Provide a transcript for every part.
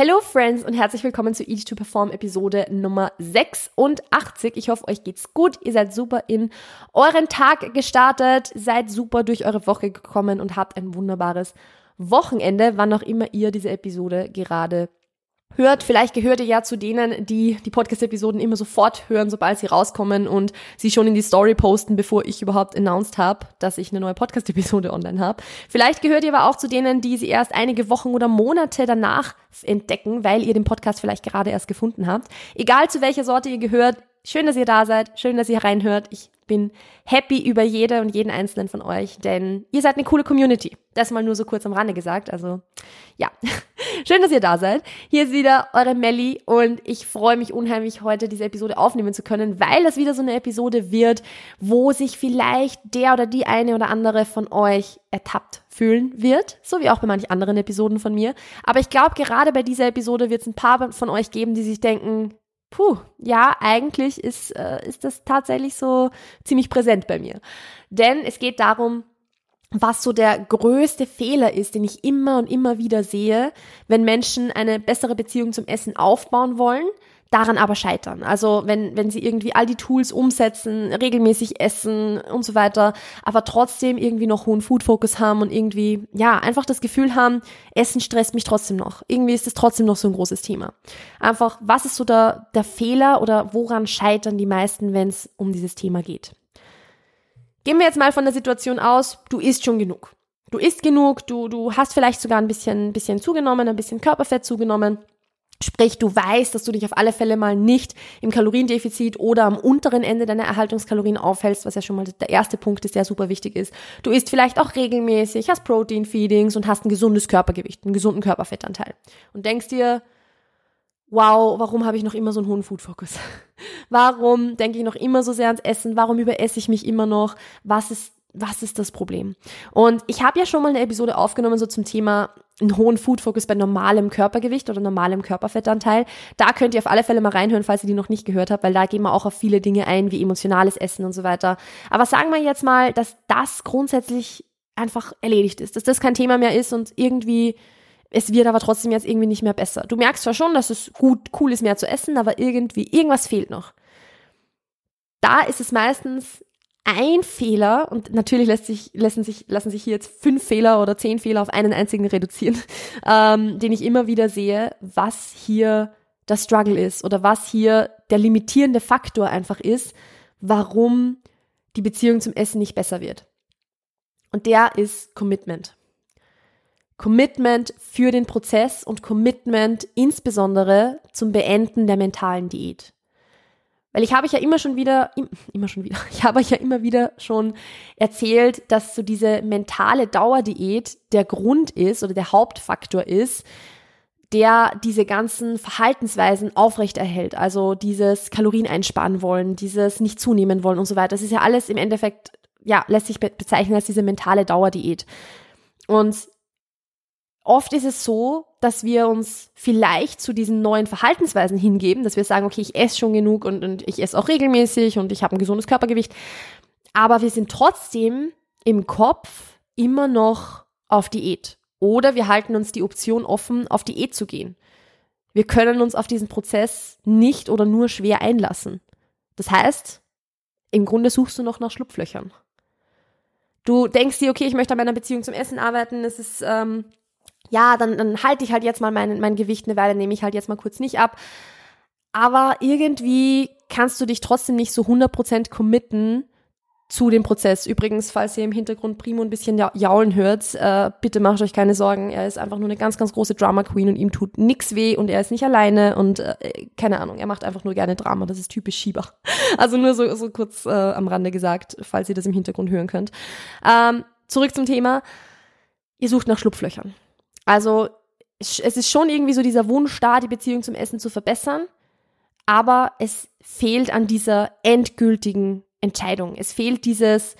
Hello Friends und herzlich willkommen zu Eat to Perform Episode Nummer 86. Ich hoffe, euch geht's gut. Ihr seid super in euren Tag gestartet, seid super durch eure Woche gekommen und habt ein wunderbares Wochenende, wann auch immer ihr diese Episode gerade hört. Vielleicht gehört ihr ja zu denen, die die Podcast-Episoden immer sofort hören, sobald sie rauskommen und sie schon in die Story posten, bevor ich überhaupt announced habe, dass ich eine neue Podcast-Episode online habe. Vielleicht gehört ihr aber auch zu denen, die sie erst einige Wochen oder Monate danach entdecken, weil ihr den Podcast vielleicht gerade erst gefunden habt. Egal zu welcher Sorte ihr gehört, schön, dass ihr da seid, schön, dass ihr reinhört. Ich bin happy über jede und jeden einzelnen von euch, denn ihr seid eine coole Community. Das mal nur so kurz am Rande gesagt. Also ja, schön, dass ihr da seid. Hier ist wieder eure Melli und ich freue mich unheimlich, heute diese Episode aufnehmen zu können, weil das wieder so eine Episode wird, wo sich vielleicht der oder die eine oder andere von euch ertappt fühlen wird, so wie auch bei manchen anderen Episoden von mir. Aber ich glaube, gerade bei dieser Episode wird es ein paar von euch geben, die sich denken, puh, ja, eigentlich ist, äh, ist das tatsächlich so ziemlich präsent bei mir. Denn es geht darum, was so der größte Fehler ist, den ich immer und immer wieder sehe, wenn Menschen eine bessere Beziehung zum Essen aufbauen wollen, daran aber scheitern. Also wenn, wenn sie irgendwie all die Tools umsetzen, regelmäßig essen und so weiter, aber trotzdem irgendwie noch hohen Food-Focus haben und irgendwie, ja, einfach das Gefühl haben, Essen stresst mich trotzdem noch. Irgendwie ist es trotzdem noch so ein großes Thema. Einfach, was ist so der, der Fehler oder woran scheitern die meisten, wenn es um dieses Thema geht? Gehen wir jetzt mal von der Situation aus, du isst schon genug. Du isst genug, du, du hast vielleicht sogar ein bisschen, bisschen zugenommen, ein bisschen Körperfett zugenommen Sprich, du weißt, dass du dich auf alle Fälle mal nicht im Kaloriendefizit oder am unteren Ende deiner Erhaltungskalorien aufhältst, was ja schon mal der erste Punkt ist, der super wichtig ist. Du isst vielleicht auch regelmäßig, hast Protein-Feedings und hast ein gesundes Körpergewicht, einen gesunden Körperfettanteil. Und denkst dir, wow, warum habe ich noch immer so einen hohen Food-Fokus? Warum denke ich noch immer so sehr ans Essen? Warum überesse ich mich immer noch? Was ist was ist das Problem? Und ich habe ja schon mal eine Episode aufgenommen, so zum Thema einen hohen Food-Focus bei normalem Körpergewicht oder normalem Körperfettanteil. Da könnt ihr auf alle Fälle mal reinhören, falls ihr die noch nicht gehört habt, weil da gehen wir auch auf viele Dinge ein, wie emotionales Essen und so weiter. Aber sagen wir jetzt mal, dass das grundsätzlich einfach erledigt ist, dass das kein Thema mehr ist und irgendwie es wird aber trotzdem jetzt irgendwie nicht mehr besser. Du merkst zwar schon, dass es gut, cool ist, mehr zu essen, aber irgendwie, irgendwas fehlt noch. Da ist es meistens ein Fehler, und natürlich lässt sich, lassen, sich, lassen sich hier jetzt fünf Fehler oder zehn Fehler auf einen einzigen reduzieren, ähm, den ich immer wieder sehe, was hier das Struggle ist oder was hier der limitierende Faktor einfach ist, warum die Beziehung zum Essen nicht besser wird. Und der ist Commitment. Commitment für den Prozess und Commitment insbesondere zum Beenden der mentalen Diät. Weil ich habe euch ja immer schon wieder, immer schon wieder, ich habe euch ja immer wieder schon erzählt, dass so diese mentale Dauerdiät der Grund ist oder der Hauptfaktor ist, der diese ganzen Verhaltensweisen aufrechterhält. Also dieses Kalorien einsparen wollen, dieses nicht zunehmen wollen und so weiter. Das ist ja alles im Endeffekt, ja, lässt sich bezeichnen als diese mentale Dauerdiät. Und oft ist es so, dass wir uns vielleicht zu diesen neuen Verhaltensweisen hingeben, dass wir sagen, okay, ich esse schon genug und, und ich esse auch regelmäßig und ich habe ein gesundes Körpergewicht. Aber wir sind trotzdem im Kopf immer noch auf Diät. Oder wir halten uns die Option offen, auf Diät zu gehen. Wir können uns auf diesen Prozess nicht oder nur schwer einlassen. Das heißt, im Grunde suchst du noch nach Schlupflöchern. Du denkst dir, okay, ich möchte an meiner Beziehung zum Essen arbeiten, es ist ähm, ja, dann, dann halte ich halt jetzt mal mein, mein Gewicht eine Weile, nehme ich halt jetzt mal kurz nicht ab. Aber irgendwie kannst du dich trotzdem nicht so 100% committen zu dem Prozess. Übrigens, falls ihr im Hintergrund Primo ein bisschen jaulen hört, äh, bitte macht euch keine Sorgen. Er ist einfach nur eine ganz, ganz große Drama Queen und ihm tut nix weh und er ist nicht alleine und äh, keine Ahnung, er macht einfach nur gerne Drama. Das ist typisch Schieber. Also nur so, so kurz äh, am Rande gesagt, falls ihr das im Hintergrund hören könnt. Ähm, zurück zum Thema. Ihr sucht nach Schlupflöchern. Also es ist schon irgendwie so dieser Wunsch da, die Beziehung zum Essen zu verbessern, aber es fehlt an dieser endgültigen Entscheidung. Es fehlt dieses,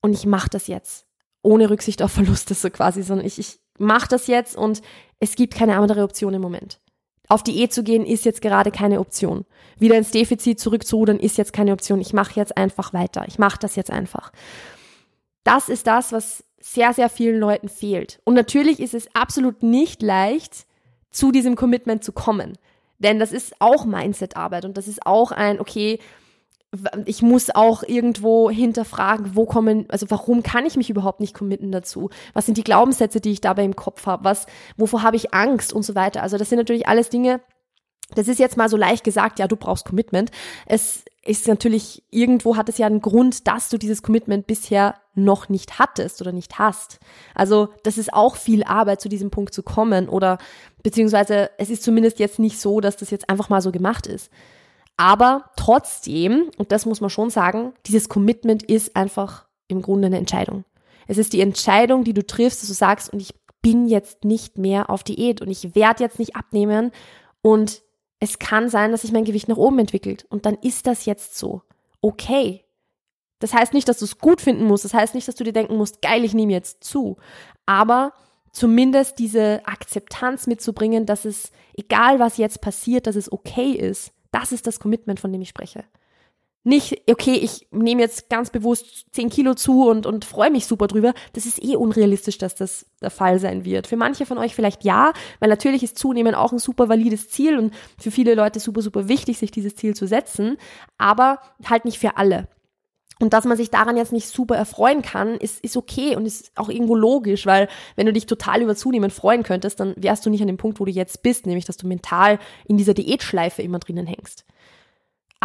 und ich mache das jetzt, ohne Rücksicht auf Verluste so quasi, sondern ich, ich mache das jetzt und es gibt keine andere Option im Moment. Auf Diät zu gehen ist jetzt gerade keine Option. Wieder ins Defizit zurückzurudern ist jetzt keine Option. Ich mache jetzt einfach weiter. Ich mache das jetzt einfach. Das ist das, was sehr, sehr vielen Leuten fehlt. Und natürlich ist es absolut nicht leicht, zu diesem Commitment zu kommen. Denn das ist auch Mindset-Arbeit und das ist auch ein, okay, ich muss auch irgendwo hinterfragen, wo kommen, also warum kann ich mich überhaupt nicht committen dazu? Was sind die Glaubenssätze, die ich dabei im Kopf habe? Was, wovor habe ich Angst und so weiter? Also das sind natürlich alles Dinge, das ist jetzt mal so leicht gesagt, ja, du brauchst Commitment. Es ist natürlich, irgendwo hat es ja einen Grund, dass du dieses Commitment bisher noch nicht hattest oder nicht hast. Also das ist auch viel Arbeit, zu diesem Punkt zu kommen oder beziehungsweise es ist zumindest jetzt nicht so, dass das jetzt einfach mal so gemacht ist. Aber trotzdem, und das muss man schon sagen, dieses Commitment ist einfach im Grunde eine Entscheidung. Es ist die Entscheidung, die du triffst, dass du sagst, und ich bin jetzt nicht mehr auf Diät und ich werde jetzt nicht abnehmen und es kann sein, dass sich mein Gewicht nach oben entwickelt und dann ist das jetzt so. Okay. Das heißt nicht, dass du es gut finden musst. Das heißt nicht, dass du dir denken musst, geil, ich nehme jetzt zu. Aber zumindest diese Akzeptanz mitzubringen, dass es, egal was jetzt passiert, dass es okay ist. Das ist das Commitment, von dem ich spreche. Nicht, okay, ich nehme jetzt ganz bewusst 10 Kilo zu und, und freue mich super drüber. Das ist eh unrealistisch, dass das der Fall sein wird. Für manche von euch vielleicht ja, weil natürlich ist Zunehmen auch ein super valides Ziel und für viele Leute super, super wichtig, sich dieses Ziel zu setzen, aber halt nicht für alle. Und dass man sich daran jetzt nicht super erfreuen kann, ist, ist okay und ist auch irgendwo logisch, weil wenn du dich total über Zunehmen freuen könntest, dann wärst du nicht an dem Punkt, wo du jetzt bist, nämlich dass du mental in dieser Diätschleife immer drinnen hängst.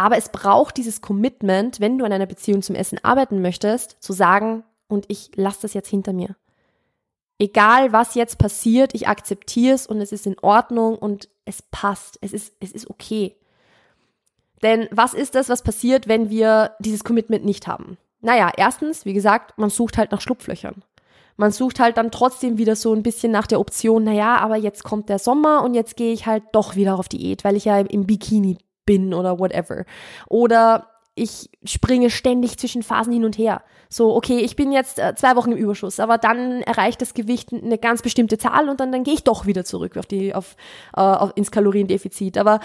Aber es braucht dieses Commitment, wenn du an einer Beziehung zum Essen arbeiten möchtest, zu sagen, und ich lasse das jetzt hinter mir. Egal was jetzt passiert, ich akzeptiere es und es ist in Ordnung und es passt. Es ist, es ist okay. Denn was ist das, was passiert, wenn wir dieses Commitment nicht haben? Naja, erstens, wie gesagt, man sucht halt nach Schlupflöchern. Man sucht halt dann trotzdem wieder so ein bisschen nach der Option, naja, aber jetzt kommt der Sommer und jetzt gehe ich halt doch wieder auf Diät, weil ich ja im Bikini bin oder whatever. Oder ich springe ständig zwischen Phasen hin und her. So, okay, ich bin jetzt äh, zwei Wochen im Überschuss, aber dann erreicht das Gewicht eine ganz bestimmte Zahl und dann, dann gehe ich doch wieder zurück auf die, auf, äh, auf, ins Kaloriendefizit. Aber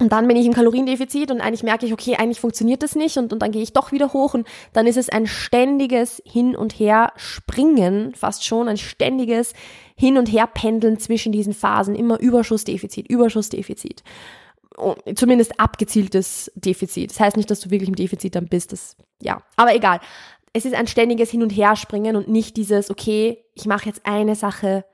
und dann bin ich im Kaloriendefizit und eigentlich merke ich, okay, eigentlich funktioniert das nicht und, und dann gehe ich doch wieder hoch und dann ist es ein ständiges Hin und Her springen, fast schon ein ständiges Hin und Her pendeln zwischen diesen Phasen, immer Überschussdefizit, Überschussdefizit zumindest abgezieltes Defizit. Das heißt nicht, dass du wirklich im Defizit dann bist. Das, ja, aber egal. Es ist ein ständiges Hin- und Herspringen und nicht dieses, okay, ich mache jetzt eine Sache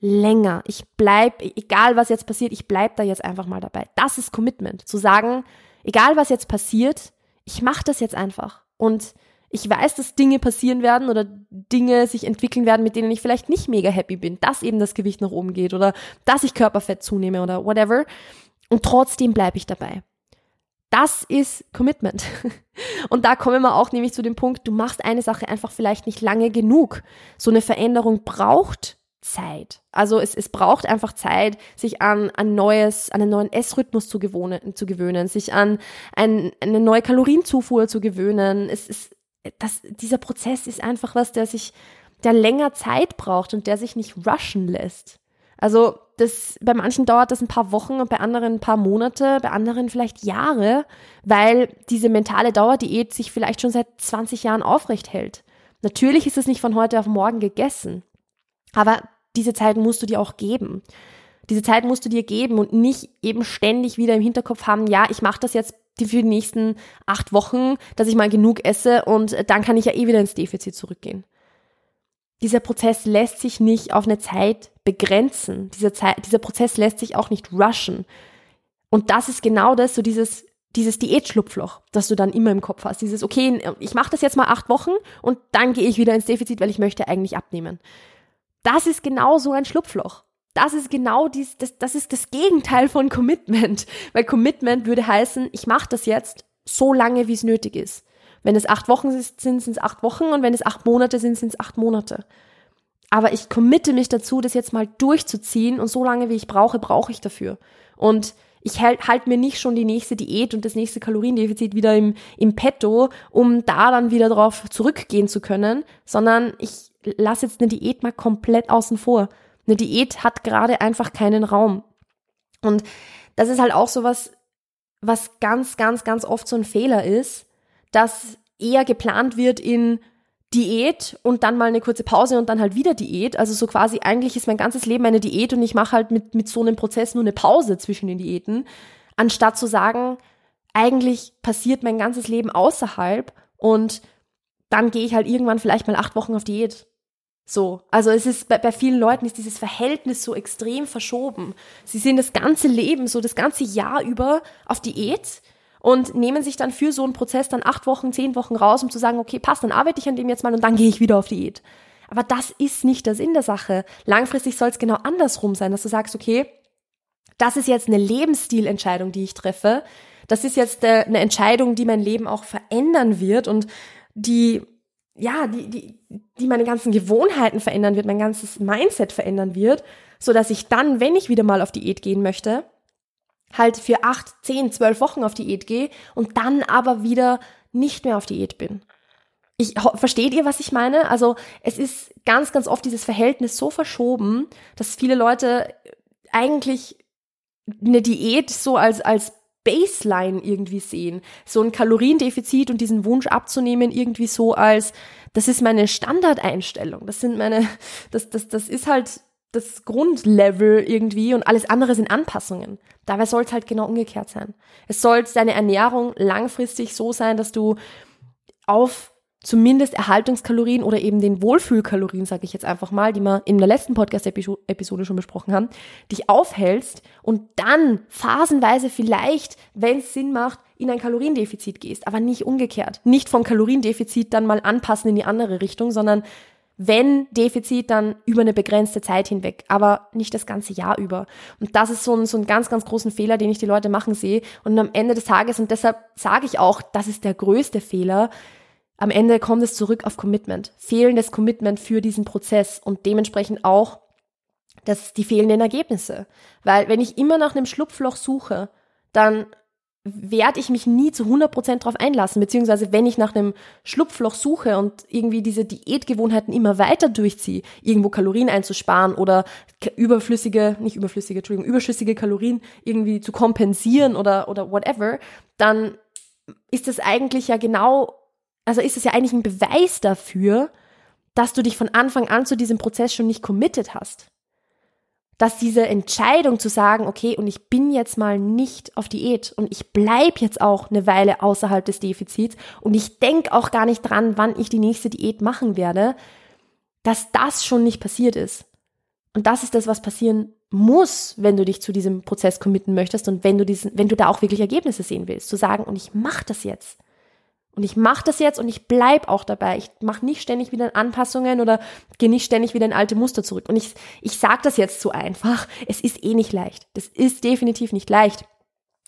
länger. Ich bleib, egal was jetzt passiert, ich bleib da jetzt einfach mal dabei. Das ist Commitment. Zu sagen, egal was jetzt passiert, ich mache das jetzt einfach. Und ich weiß, dass Dinge passieren werden oder Dinge sich entwickeln werden, mit denen ich vielleicht nicht mega happy bin, dass eben das Gewicht nach oben geht oder dass ich Körperfett zunehme oder whatever. Und trotzdem bleibe ich dabei. Das ist Commitment. Und da kommen wir auch nämlich zu dem Punkt, du machst eine Sache einfach vielleicht nicht lange genug. So eine Veränderung braucht Zeit. Also es, es braucht einfach Zeit, sich an ein neues, an einen neuen Essrhythmus zu, gewohnen, zu gewöhnen, sich an ein, eine neue Kalorienzufuhr zu gewöhnen. Es ist, das, dieser Prozess ist einfach was, der sich, der länger Zeit braucht und der sich nicht rushen lässt. Also das, bei manchen dauert das ein paar Wochen und bei anderen ein paar Monate, bei anderen vielleicht Jahre, weil diese mentale Dauerdiät sich vielleicht schon seit 20 Jahren aufrecht hält. Natürlich ist es nicht von heute auf morgen gegessen, aber diese Zeit musst du dir auch geben. Diese Zeit musst du dir geben und nicht eben ständig wieder im Hinterkopf haben, ja, ich mache das jetzt für die nächsten acht Wochen, dass ich mal genug esse und dann kann ich ja eh wieder ins Defizit zurückgehen dieser Prozess lässt sich nicht auf eine Zeit begrenzen. Dieser, Zeit, dieser Prozess lässt sich auch nicht rushen. Und das ist genau das, so dieses, dieses Diätschlupfloch, das du dann immer im Kopf hast. Dieses, okay, ich mache das jetzt mal acht Wochen und dann gehe ich wieder ins Defizit, weil ich möchte eigentlich abnehmen. Das ist genau so ein Schlupfloch. Das ist genau dies, das, das ist das Gegenteil von Commitment. Weil Commitment würde heißen, ich mache das jetzt so lange, wie es nötig ist. Wenn es acht Wochen sind, sind es acht Wochen und wenn es acht Monate sind, sind es acht Monate. Aber ich committe mich dazu, das jetzt mal durchzuziehen und so lange wie ich brauche, brauche ich dafür. Und ich halte halt mir nicht schon die nächste Diät und das nächste Kaloriendefizit wieder im, im Petto, um da dann wieder drauf zurückgehen zu können, sondern ich lasse jetzt eine Diät mal komplett außen vor. Eine Diät hat gerade einfach keinen Raum. Und das ist halt auch so was, was ganz, ganz, ganz oft so ein Fehler ist, dass eher geplant wird in Diät und dann mal eine kurze Pause und dann halt wieder Diät. Also so quasi eigentlich ist mein ganzes Leben eine Diät und ich mache halt mit, mit so einem Prozess nur eine Pause zwischen den Diäten, anstatt zu sagen, eigentlich passiert mein ganzes Leben außerhalb und dann gehe ich halt irgendwann vielleicht mal acht Wochen auf Diät. So, also es ist bei, bei vielen Leuten ist dieses Verhältnis so extrem verschoben. Sie sind das ganze Leben, so das ganze Jahr über auf Diät und nehmen sich dann für so einen Prozess dann acht Wochen, zehn Wochen raus, um zu sagen, okay, passt, dann arbeite ich an dem jetzt mal und dann gehe ich wieder auf Diät. Aber das ist nicht der Sinn der Sache. Langfristig soll es genau andersrum sein, dass du sagst, okay, das ist jetzt eine Lebensstilentscheidung, die ich treffe. Das ist jetzt äh, eine Entscheidung, die mein Leben auch verändern wird und die, ja, die, die, die meine ganzen Gewohnheiten verändern wird, mein ganzes Mindset verändern wird, so dass ich dann, wenn ich wieder mal auf Diät gehen möchte, halt für acht, zehn, zwölf Wochen auf Diät gehe und dann aber wieder nicht mehr auf Diät bin. Ich, versteht ihr, was ich meine? Also es ist ganz, ganz oft dieses Verhältnis so verschoben, dass viele Leute eigentlich eine Diät so als, als Baseline irgendwie sehen. So ein Kaloriendefizit und diesen Wunsch abzunehmen irgendwie so als, das ist meine Standardeinstellung. Das sind meine, das, das, das ist halt das Grundlevel irgendwie und alles andere sind Anpassungen. Dabei soll es halt genau umgekehrt sein. Es soll deine Ernährung langfristig so sein, dass du auf zumindest Erhaltungskalorien oder eben den Wohlfühlkalorien, sage ich jetzt einfach mal, die wir in der letzten Podcast-Episode schon besprochen haben, dich aufhältst und dann phasenweise vielleicht, wenn es Sinn macht, in ein Kaloriendefizit gehst, aber nicht umgekehrt. Nicht vom Kaloriendefizit dann mal anpassen in die andere Richtung, sondern wenn Defizit, dann über eine begrenzte Zeit hinweg, aber nicht das ganze Jahr über. Und das ist so ein, so ein ganz, ganz großen Fehler, den ich die Leute machen sehe. Und am Ende des Tages, und deshalb sage ich auch, das ist der größte Fehler, am Ende kommt es zurück auf Commitment. Fehlendes Commitment für diesen Prozess und dementsprechend auch das, die fehlenden Ergebnisse. Weil wenn ich immer nach einem Schlupfloch suche, dann werde ich mich nie zu 100% drauf einlassen, beziehungsweise wenn ich nach einem Schlupfloch suche und irgendwie diese Diätgewohnheiten immer weiter durchziehe, irgendwo Kalorien einzusparen oder überflüssige, nicht überflüssige, Entschuldigung, überschüssige Kalorien irgendwie zu kompensieren oder, oder whatever, dann ist das eigentlich ja genau, also ist es ja eigentlich ein Beweis dafür, dass du dich von Anfang an zu diesem Prozess schon nicht committed hast dass diese Entscheidung zu sagen, okay, und ich bin jetzt mal nicht auf Diät und ich bleib jetzt auch eine Weile außerhalb des Defizits und ich denk auch gar nicht dran, wann ich die nächste Diät machen werde, dass das schon nicht passiert ist. Und das ist das, was passieren muss, wenn du dich zu diesem Prozess committen möchtest und wenn du diesen, wenn du da auch wirklich Ergebnisse sehen willst, zu sagen, und ich mache das jetzt. Und ich mache das jetzt und ich bleib auch dabei. Ich mache nicht ständig wieder Anpassungen oder gehe nicht ständig wieder in alte Muster zurück. Und ich, ich sage das jetzt so einfach. Es ist eh nicht leicht. Das ist definitiv nicht leicht.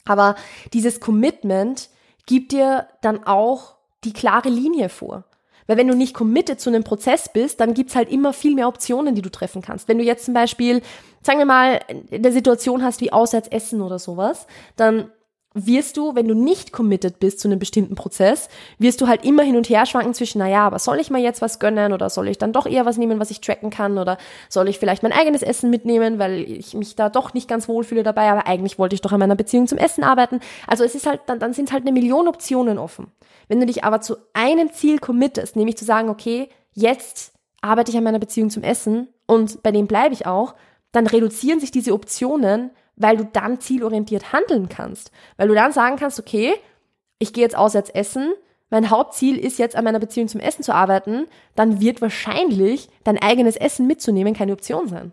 Aber dieses Commitment gibt dir dann auch die klare Linie vor. Weil wenn du nicht committed zu einem Prozess bist, dann gibt's halt immer viel mehr Optionen, die du treffen kannst. Wenn du jetzt zum Beispiel, sagen wir mal, in der Situation hast wie Auswärtsessen oder sowas, dann wirst du, wenn du nicht committed bist zu einem bestimmten Prozess, wirst du halt immer hin und her schwanken zwischen, naja, aber soll ich mal jetzt was gönnen oder soll ich dann doch eher was nehmen, was ich tracken kann oder soll ich vielleicht mein eigenes Essen mitnehmen, weil ich mich da doch nicht ganz wohlfühle dabei, aber eigentlich wollte ich doch an meiner Beziehung zum Essen arbeiten. Also es ist halt, dann, dann sind halt eine Million Optionen offen. Wenn du dich aber zu einem Ziel committest, nämlich zu sagen, okay, jetzt arbeite ich an meiner Beziehung zum Essen und bei dem bleibe ich auch, dann reduzieren sich diese Optionen weil du dann zielorientiert handeln kannst. Weil du dann sagen kannst, okay, ich gehe jetzt auswärts essen, mein Hauptziel ist jetzt an meiner Beziehung zum Essen zu arbeiten, dann wird wahrscheinlich dein eigenes Essen mitzunehmen keine Option sein.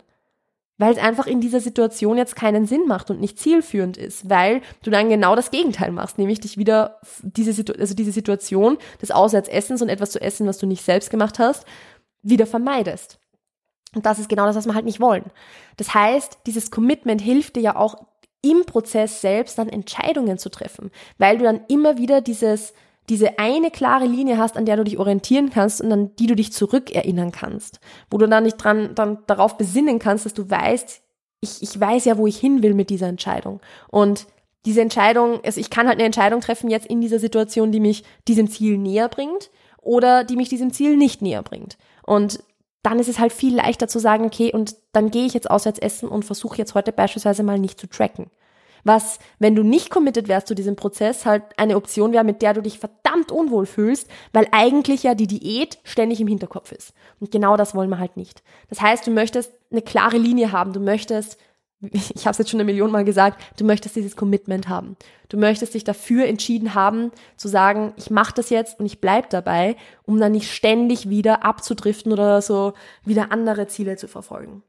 Weil es einfach in dieser Situation jetzt keinen Sinn macht und nicht zielführend ist, weil du dann genau das Gegenteil machst, nämlich dich wieder diese, Situ also diese Situation des Auswärtsessens und etwas zu essen, was du nicht selbst gemacht hast, wieder vermeidest. Und das ist genau das, was wir halt nicht wollen. Das heißt, dieses Commitment hilft dir ja auch im Prozess selbst dann Entscheidungen zu treffen, weil du dann immer wieder dieses, diese eine klare Linie hast, an der du dich orientieren kannst und an die du dich zurückerinnern kannst, wo du dann nicht dran, dann darauf besinnen kannst, dass du weißt, ich, ich weiß ja, wo ich hin will mit dieser Entscheidung. Und diese Entscheidung, also ich kann halt eine Entscheidung treffen jetzt in dieser Situation, die mich diesem Ziel näher bringt oder die mich diesem Ziel nicht näher bringt. Und dann ist es halt viel leichter zu sagen, okay, und dann gehe ich jetzt auswärts essen und versuche jetzt heute beispielsweise mal nicht zu tracken. Was, wenn du nicht committed wärst zu diesem Prozess, halt eine Option wäre, mit der du dich verdammt unwohl fühlst, weil eigentlich ja die Diät ständig im Hinterkopf ist. Und genau das wollen wir halt nicht. Das heißt, du möchtest eine klare Linie haben, du möchtest ich habe es jetzt schon eine Million Mal gesagt, du möchtest dieses Commitment haben. Du möchtest dich dafür entschieden haben, zu sagen, ich mache das jetzt und ich bleib dabei, um dann nicht ständig wieder abzudriften oder so wieder andere Ziele zu verfolgen.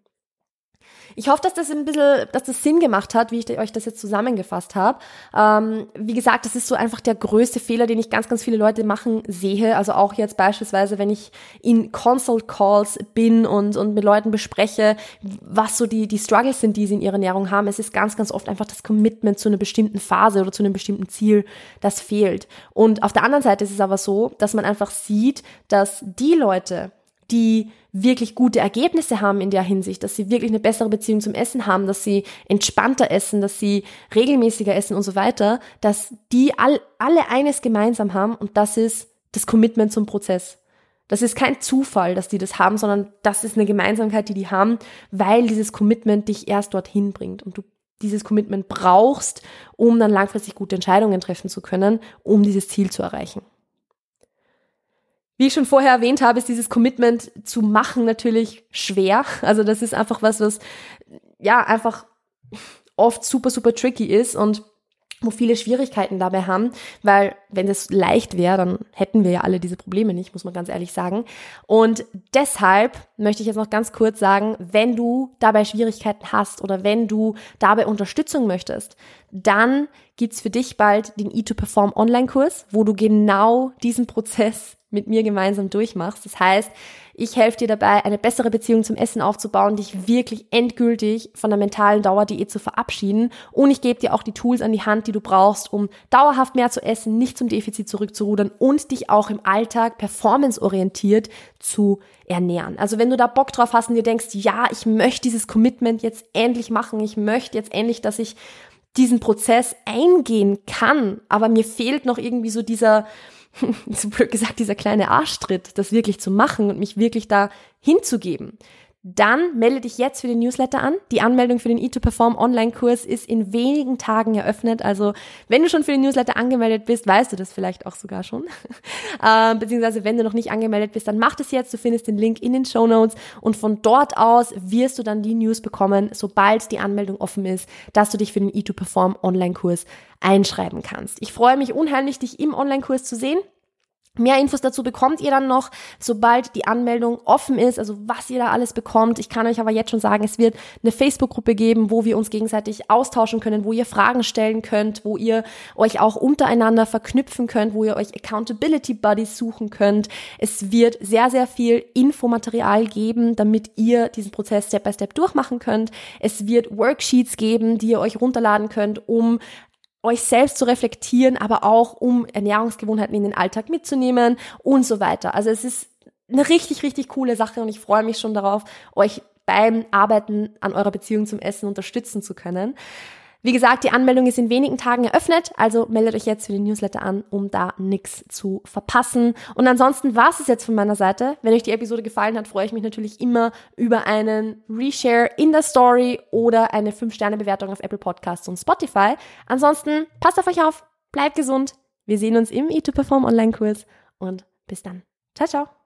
Ich hoffe, dass das ein bisschen, dass das Sinn gemacht hat, wie ich euch das jetzt zusammengefasst habe. Ähm, wie gesagt, das ist so einfach der größte Fehler, den ich ganz, ganz viele Leute machen sehe. Also auch jetzt beispielsweise, wenn ich in Consult Calls bin und, und mit Leuten bespreche, was so die, die Struggles sind, die sie in ihrer Ernährung haben. Es ist ganz, ganz oft einfach das Commitment zu einer bestimmten Phase oder zu einem bestimmten Ziel, das fehlt. Und auf der anderen Seite ist es aber so, dass man einfach sieht, dass die Leute, die wirklich gute Ergebnisse haben in der Hinsicht, dass sie wirklich eine bessere Beziehung zum Essen haben, dass sie entspannter essen, dass sie regelmäßiger essen und so weiter, dass die all, alle eines gemeinsam haben und das ist das Commitment zum Prozess. Das ist kein Zufall, dass die das haben, sondern das ist eine Gemeinsamkeit, die die haben, weil dieses Commitment dich erst dorthin bringt und du dieses Commitment brauchst, um dann langfristig gute Entscheidungen treffen zu können, um dieses Ziel zu erreichen. Wie ich schon vorher erwähnt habe, ist dieses Commitment zu machen natürlich schwer. Also das ist einfach was, was ja einfach oft super, super tricky ist und wo viele Schwierigkeiten dabei haben, weil wenn es leicht wäre, dann hätten wir ja alle diese Probleme nicht, muss man ganz ehrlich sagen. Und deshalb möchte ich jetzt noch ganz kurz sagen, wenn du dabei Schwierigkeiten hast oder wenn du dabei Unterstützung möchtest, dann gibt's für dich bald den E2Perform Online-Kurs, wo du genau diesen Prozess mit mir gemeinsam durchmachst. Das heißt, ich helfe dir dabei, eine bessere Beziehung zum Essen aufzubauen, dich wirklich endgültig von der mentalen Dauerdiät zu verabschieden. Und ich gebe dir auch die Tools an die Hand, die du brauchst, um dauerhaft mehr zu essen, nicht zum Defizit zurückzurudern und dich auch im Alltag performanceorientiert zu ernähren. Also wenn du da Bock drauf hast und dir denkst, ja, ich möchte dieses Commitment jetzt endlich machen, ich möchte jetzt endlich, dass ich diesen Prozess eingehen kann, aber mir fehlt noch irgendwie so dieser, so blöd gesagt, dieser kleine Arschtritt, das wirklich zu machen und mich wirklich da hinzugeben, dann melde dich jetzt für den Newsletter an. Die Anmeldung für den E2Perform Online-Kurs ist in wenigen Tagen eröffnet. Also wenn du schon für den Newsletter angemeldet bist, weißt du das vielleicht auch sogar schon. äh, beziehungsweise wenn du noch nicht angemeldet bist, dann mach das jetzt. Du findest den Link in den Show Notes und von dort aus wirst du dann die News bekommen, sobald die Anmeldung offen ist, dass du dich für den E2Perform Online-Kurs einschreiben kannst. Ich freue mich unheimlich, dich im Online-Kurs zu sehen. Mehr Infos dazu bekommt ihr dann noch, sobald die Anmeldung offen ist, also was ihr da alles bekommt. Ich kann euch aber jetzt schon sagen, es wird eine Facebook-Gruppe geben, wo wir uns gegenseitig austauschen können, wo ihr Fragen stellen könnt, wo ihr euch auch untereinander verknüpfen könnt, wo ihr euch Accountability Buddies suchen könnt. Es wird sehr, sehr viel Infomaterial geben, damit ihr diesen Prozess Step by Step durchmachen könnt. Es wird Worksheets geben, die ihr euch runterladen könnt, um euch selbst zu reflektieren, aber auch um Ernährungsgewohnheiten in den Alltag mitzunehmen und so weiter. Also es ist eine richtig, richtig coole Sache und ich freue mich schon darauf, euch beim Arbeiten an eurer Beziehung zum Essen unterstützen zu können. Wie gesagt, die Anmeldung ist in wenigen Tagen eröffnet, also meldet euch jetzt für den Newsletter an, um da nichts zu verpassen. Und ansonsten war es jetzt von meiner Seite. Wenn euch die Episode gefallen hat, freue ich mich natürlich immer über einen Reshare in der Story oder eine 5-Sterne-Bewertung auf Apple Podcasts und Spotify. Ansonsten passt auf euch auf, bleibt gesund. Wir sehen uns im E2Perform Online-Kurs und bis dann. Ciao, ciao.